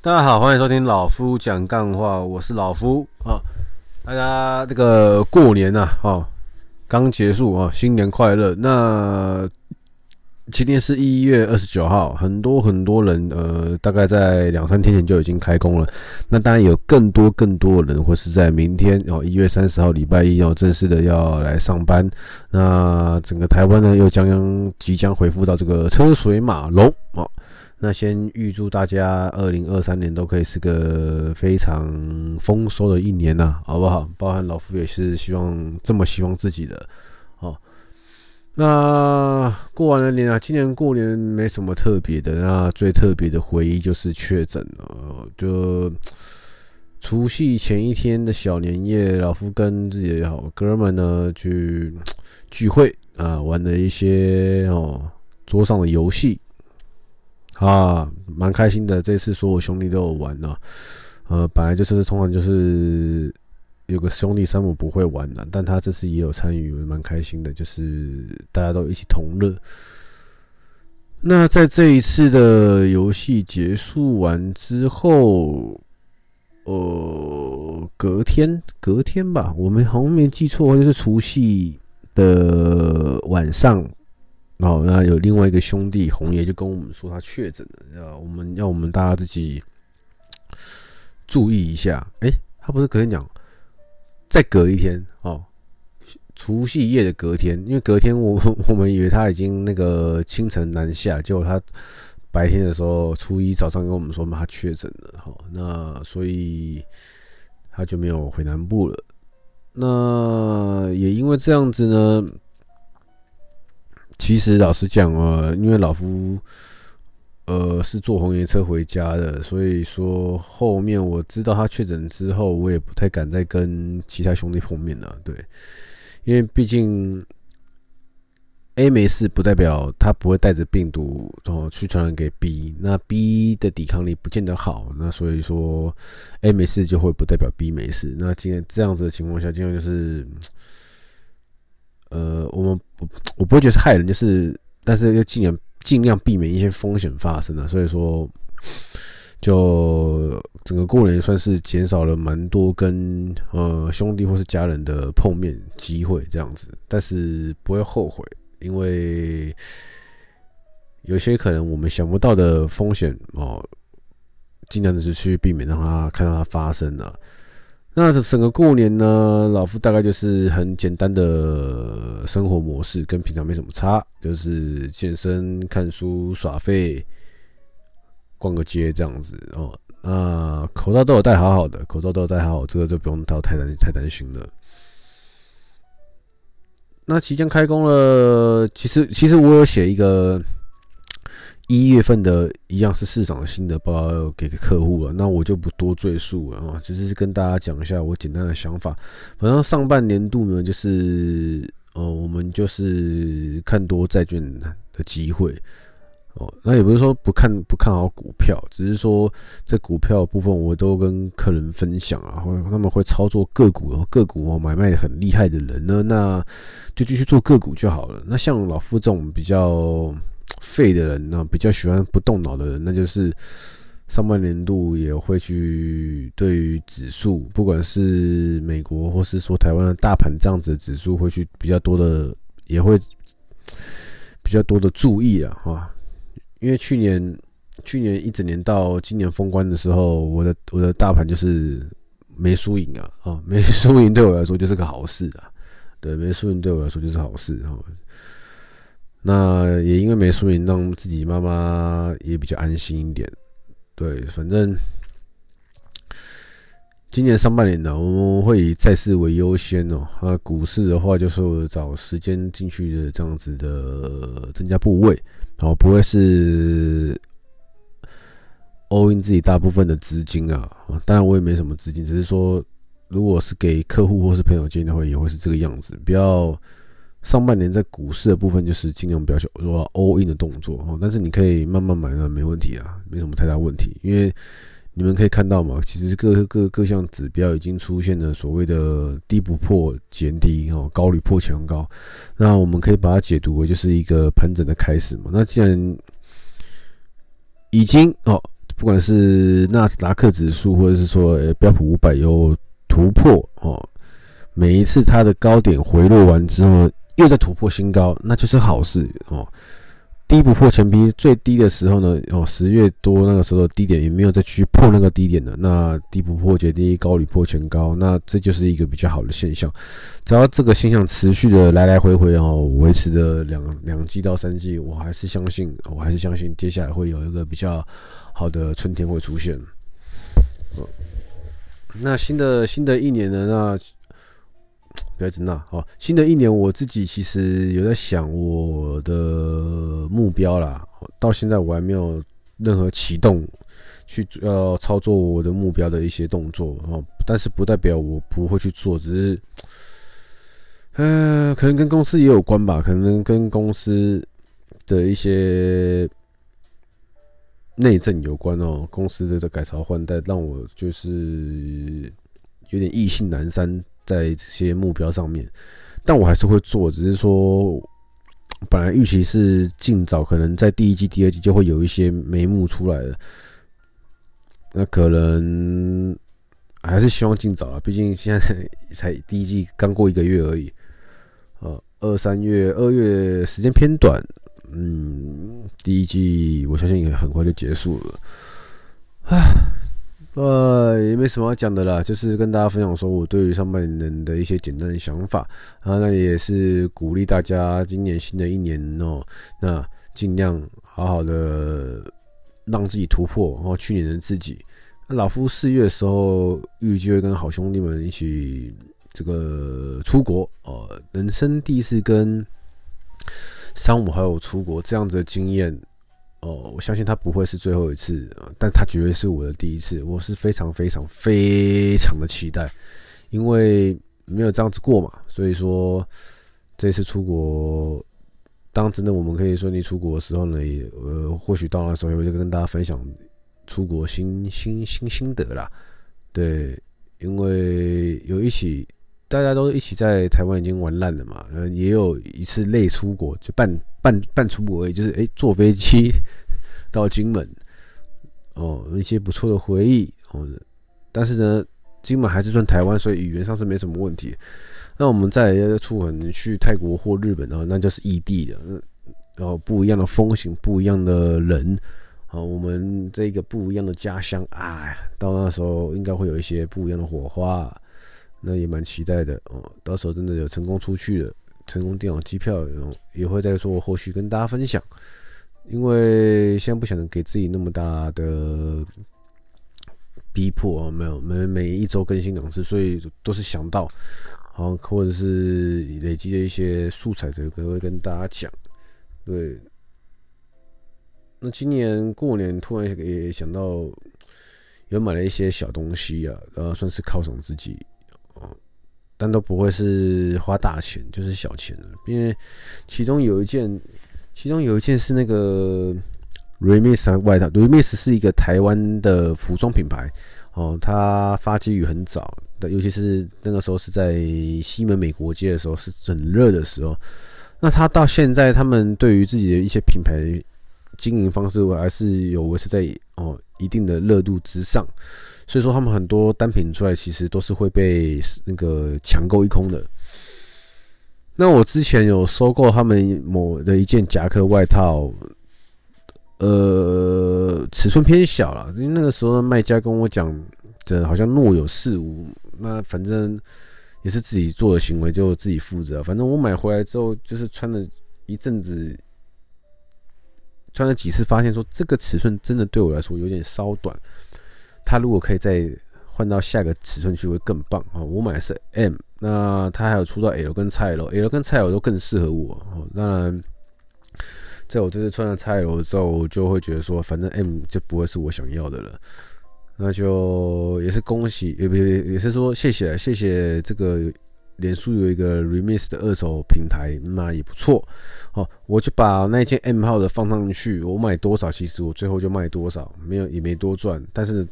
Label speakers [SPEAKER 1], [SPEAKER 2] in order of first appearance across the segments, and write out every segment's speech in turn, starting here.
[SPEAKER 1] 大家好，欢迎收听老夫讲干话，我是老夫啊。大家这个过年呐，哦，刚结束啊，新年快乐。那今天是一月二十九号，很多很多人呃，大概在两三天前就已经开工了。那当然有更多更多的人，或是在明天哦，一月三十号礼拜一要正式的要来上班。那整个台湾呢，又将即将恢复到这个车水马龙哦。那先预祝大家二零二三年都可以是个非常丰收的一年呐，好不好？包含老夫也是希望这么希望自己的。哦，那过完了年啊，今年过年没什么特别的，那最特别的回忆就是确诊了。就除夕前一天的小年夜，老夫跟自己的好哥们呢去聚会啊，玩了一些哦桌上的游戏。啊，蛮开心的。这次所有兄弟都有玩呢、啊。呃，本来就是通常就是有个兄弟山姆不会玩的、但他这次也有参与，蛮开心的。就是大家都一起同乐。那在这一次的游戏结束完之后，呃，隔天隔天吧，我们好像没记错，就是除夕的晚上。哦，那有另外一个兄弟红爷就跟我们说他确诊了，要我们要我们大家自己注意一下。诶，他不是隔天讲，再隔一天哦，除夕夜的隔天，因为隔天我 我们以为他已经那个清晨南下，结果他白天的时候初一早上跟我们说嘛他确诊了，好，那所以他就没有回南部了。那也因为这样子呢。其实老实讲啊，因为老夫呃是坐红爷车回家的，所以说后面我知道他确诊之后，我也不太敢再跟其他兄弟碰面了。对，因为毕竟 A 没事，不代表他不会带着病毒哦去传染给 B。那 B 的抵抗力不见得好，那所以说 A 没事就会不代表 B 没事。那今天这样子的情况下，今天就是。我们，我不会觉得是害人，就是，但是要尽量尽量避免一些风险发生啊。所以说，就整个过年算是减少了蛮多跟呃兄弟或是家人的碰面机会这样子，但是不会后悔，因为有些可能我们想不到的风险哦，尽量的是去避免让它看到它发生啊。那整个过年呢，老夫大概就是很简单的生活模式，跟平常没什么差，就是健身、看书、耍废、逛个街这样子哦。那口罩都有戴好好的，口罩都有戴好好，这个就不用到太担太担心了。那即将开工了，其实其实我有写一个。一月份的一样是市场新的报告要给客户了，那我就不多赘述了啊，只是跟大家讲一下我简单的想法。反正上半年度呢，就是呃，我们就是看多债券的机会哦。那也不是说不看不看好股票，只是说这股票部分我都跟客人分享啊，或他们会操作个股，个股哦买卖很厉害的人呢，那就继续做个股就好了。那像老夫这种比较。废的人呢，比较喜欢不动脑的人，那就是上半年度也会去对于指数，不管是美国或是说台湾的大盘这样子的指数，会去比较多的，也会比较多的注意啊，哈。因为去年去年一整年到今年封关的时候，我的我的大盘就是没输赢啊，啊，没输赢对我来说就是个好事啊，对，没输赢对我来说就是好事哈。那也因为没输赢，让自己妈妈也比较安心一点。对，反正今年上半年呢，我们会以债市为优先哦。那股市的话，就是找时间进去的这样子的增加部位，哦，不会是 all in 自己大部分的资金啊。当然我也没什么资金，只是说，如果是给客户或是朋友建议的话，也会是这个样子，不要。上半年在股市的部分，就是尽量不要说 all in 的动作哦，但是你可以慢慢买，那没问题啊，没什么太大问题。因为你们可以看到嘛，其实各各各项指标已经出现了所谓的低不破前低哦，高屡破前高。那我们可以把它解读为就是一个盘整的开始嘛。那既然已经哦不管是纳斯达克指数或者是说标普五百有突破哦，每一次它的高点回落完之后又在突破新高，那就是好事哦。低不破前低，最低的时候呢，哦，十月多那个时候的低点也没有再去破那个低点的，那低不破前低，高屡破前高，那这就是一个比较好的现象。只要这个现象持续的来来回回哦，维持的两两季到三季，我还是相信，我还是相信接下来会有一个比较好的春天会出现。那新的新的一年呢？那不要紧张哦。新的一年，我自己其实有在想我的目标啦。到现在我还没有任何启动去要操作我的目标的一些动作哦。但是不代表我不会去做，只是，呃，可能跟公司也有关吧。可能跟公司的一些内政有关哦。公司的这改朝换代，让我就是有点意兴阑珊。在这些目标上面，但我还是会做，只是说，本来预期是尽早，可能在第一季、第二季就会有一些眉目出来了。那可能还是希望尽早啊，毕竟现在才第一季刚过一个月而已。呃，二三月、二月时间偏短，嗯，第一季我相信也很快就结束了。唉。呃，也没什么要讲的啦，就是跟大家分享说我对于上半年的一些简单的想法啊，那也是鼓励大家今年新的一年哦，那尽量好好的让自己突破，然后去年的自己。那老夫四月的时候预计会跟好兄弟们一起这个出国哦，人生第一次跟三五好友出国这样子的经验。哦，我相信他不会是最后一次，但他绝对是我的第一次。我是非常非常非常的期待，因为没有这样子过嘛。所以说，这次出国，当真的我们可以顺利出国的时候呢，也呃，或许到那时候也会跟大家分享出国新新新心得啦。对，因为有一起。大家都一起在台湾已经玩烂了嘛，呃，也有一次累出国，就半半半出国而已，就是诶、坐飞机 到金门，哦，一些不错的回忆哦。但是呢，金门还是算台湾，所以语言上是没什么问题。那我们再来出门去泰国或日本，的话那就是异地的，然后不一样的风情，不一样的人，啊，我们这个不一样的家乡，哎，到那时候应该会有一些不一样的火花。那也蛮期待的哦，到时候真的有成功出去了，成功订好机票，也会再说后续跟大家分享。因为现在不想给自己那么大的逼迫啊，没有，每每一周更新两次，所以都是想到，好，或者是累积的一些素材，这个会跟大家讲。对，那今年过年突然也想到，有买了一些小东西啊，然后算是犒赏自己。但都不会是花大钱，就是小钱了。因为其中有一件，其中有一件是那个 Remix 外套。Remix 是一个台湾的服装品牌哦，它发迹于很早的，尤其是那个时候是在西门美国街的时候，是很热的时候。那他到现在，他们对于自己的一些品牌经营方式，我还是有维持在哦一定的热度之上。所以说，他们很多单品出来，其实都是会被那个抢购一空的。那我之前有收购他们某的一件夹克外套，呃，尺寸偏小了，因为那个时候卖家跟我讲，这好像若有似无。那反正也是自己做的行为，就自己负责。反正我买回来之后，就是穿了一阵子，穿了几次，发现说这个尺寸真的对我来说有点稍短。他如果可以再换到下个尺寸去，会更棒啊！我买的是 M，那他还有出到 L 跟 XL，L 跟 XL 都更适合我。哦当然，在我这次穿了 XL 之后，我就会觉得说，反正 M 就不会是我想要的了。那就也是恭喜，也不也是说谢谢谢谢这个脸书有一个 Remix 的二手平台，那也不错。好，我就把那件 M 号的放上去，我买多少，其实我最后就卖多少，没有也没多赚，但是。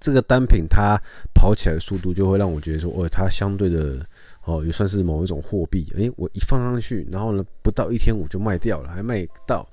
[SPEAKER 1] 这个单品它跑起来的速度就会让我觉得说，哦，它相对的哦也算是某一种货币。诶，我一放上去，然后呢，不到一天我就卖掉了，还卖到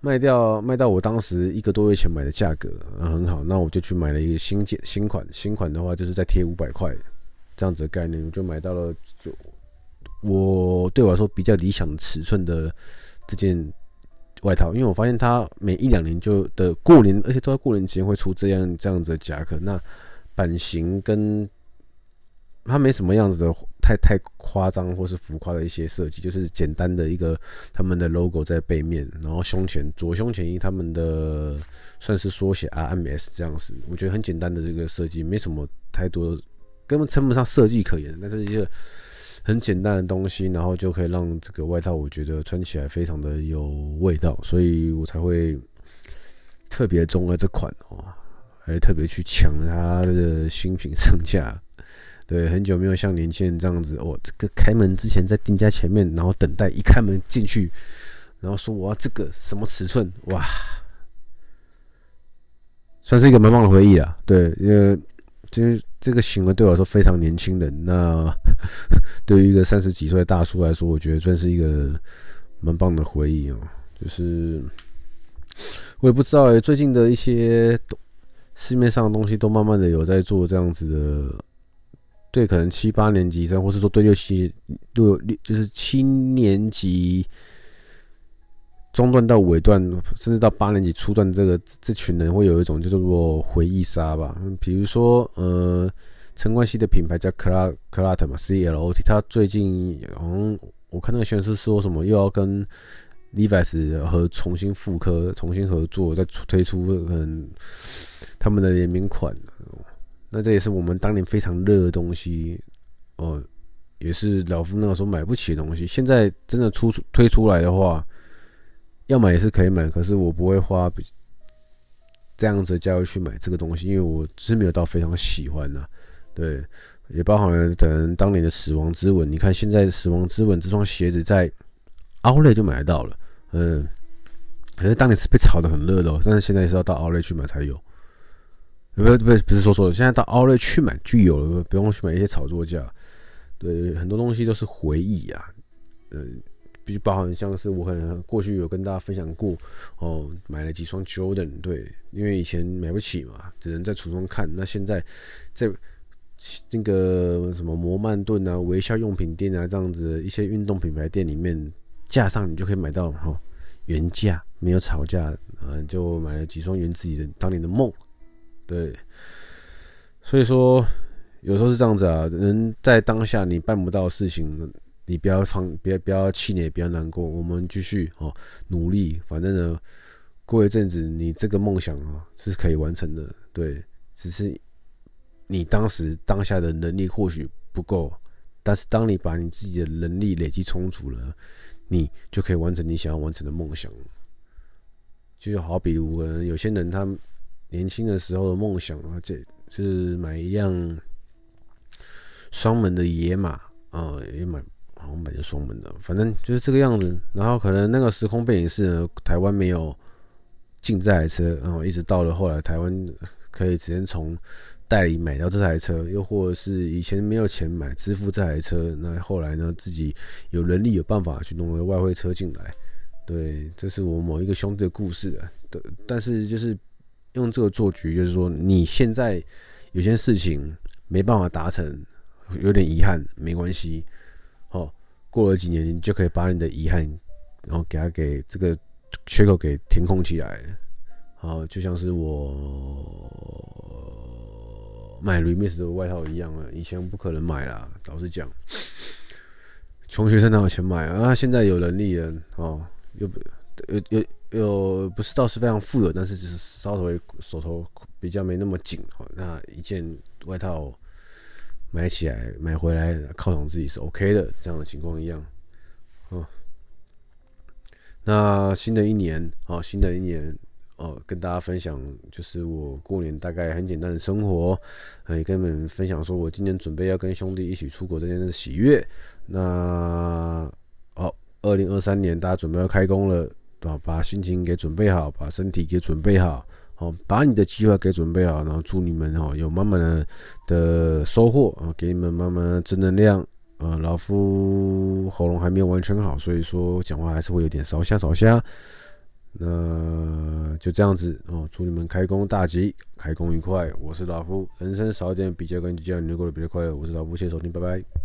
[SPEAKER 1] 卖掉卖到我当时一个多月前买的价格，啊，很好，那我就去买了一个新件新款，新款的话就是再贴五百块这样子的概念，我就买到了就我对我来说比较理想尺寸的这件外套，因为我发现它每一两年就的过年，而且都在过年期间会出这样这样子的夹克，那版型跟它没什么样子的。太太夸张或是浮夸的一些设计，就是简单的一个他们的 logo 在背面，然后胸前左胸前一他们的算是缩写 RMS 这样子，我觉得很简单的这个设计，没什么太多，根本称不上设计可言，但是一个很简单的东西，然后就可以让这个外套我觉得穿起来非常的有味道，所以我才会特别中了这款哦，还特别去抢它的新品上架。对，很久没有像年轻人这样子，哦，这个开门之前在店家前面，然后等待，一开门进去，然后说我要这个什么尺寸，哇，算是一个蛮棒的回忆啊。对，因为其实这个行为对我来说非常年轻人，那 对于一个三十几岁的大叔来说，我觉得算是一个蛮棒的回忆哦。就是我也不知道哎，最近的一些市面上的东西都慢慢的有在做这样子的。对，可能七八年级生，或是说对六七六六，就是七年级中段到尾段，甚至到八年级初段，这个这群人会有一种叫做回忆杀吧。比如说，呃，陈冠希的品牌叫 Clot Clot 嘛，C L O T，他最近好像我看那个宣传是说什么又要跟 Levi's 和重新复刻、重新合作，再推出嗯他们的联名款。那这也是我们当年非常热的东西哦，也是老夫那个时候买不起的东西。现在真的出推出来的话，要买也是可以买，可是我不会花比这样子的价位去买这个东西，因为我是没有到非常喜欢的。对，也包含了可能当年的死亡之吻。你看现在死亡之吻这双鞋子在 Outlet 就买得到了，嗯，可是当年是被炒得很热的哦，但是现在是要到 Outlet 去买才有。不不不，是说错了，现在到 Outlet 去买就有了，不用去买一些炒作价。对，很多东西都是回忆啊，呃，比包含像是我可能过去有跟大家分享过哦，买了几双 Jordan，对，因为以前买不起嘛，只能在橱窗看。那现在在那个什么摩曼顿啊、微笑用品店啊这样子一些运动品牌店里面，架上你就可以买到哦，原价没有炒价，嗯，就买了几双圆自己的当年的梦。对，所以说有时候是这样子啊，人在当下你办不到的事情，你不要放，不要不要气馁，不要难过，我们继续哦努力，反正呢，过一阵子你这个梦想啊是可以完成的，对，只是你当时当下的能力或许不够，但是当你把你自己的能力累积充足了，你就可以完成你想要完成的梦想。就好比我们有些人他。年轻的时候的梦想啊，这是买一辆双门的野马啊，也买好像买的双门的，反正就是这个样子。然后可能那个时空背景是呢，台湾没有进这台车，然后一直到了后来，台湾可以直接从代理买到这台车，又或者是以前没有钱买支付这台车，那后来呢，自己有能力有办法去弄个外汇车进来。对，这是我某一个兄弟的故事啊。对，但是就是。用这个做局，就是说你现在有些事情没办法达成，有点遗憾，没关系。好，过了几年，你就可以把你的遗憾，然后给他给这个缺口给填空起来。好，就像是我买 Remix 的外套一样啊，以前不可能买啦，老实讲，穷学生哪有钱买啊？现在有能力了，哦，又不又又又不是倒是非常富有，但是只是稍微手头比较没那么紧哦。那一件外套买起来买回来犒赏自己是 OK 的，这样的情况一样。哦，那新的一年，哦，新的一年，哦，跟大家分享就是我过年大概很简单的生活，也跟你们分享说我今年准备要跟兄弟一起出国这件的喜悦。那哦，二零二三年大家准备要开工了。啊，把心情给准备好，把身体给准备好，好，把你的计划给准备好，然后祝你们哦有满满的的收获啊，给你们满满的正能量。呃，老夫喉咙还没有完全好，所以说讲话还是会有点烧瞎烧瞎。那就这样子哦，祝你们开工大吉，开工愉快。我是老夫，人生少一点比较跟计较，你过得比较快乐。我是老夫，谢谢收听，拜拜。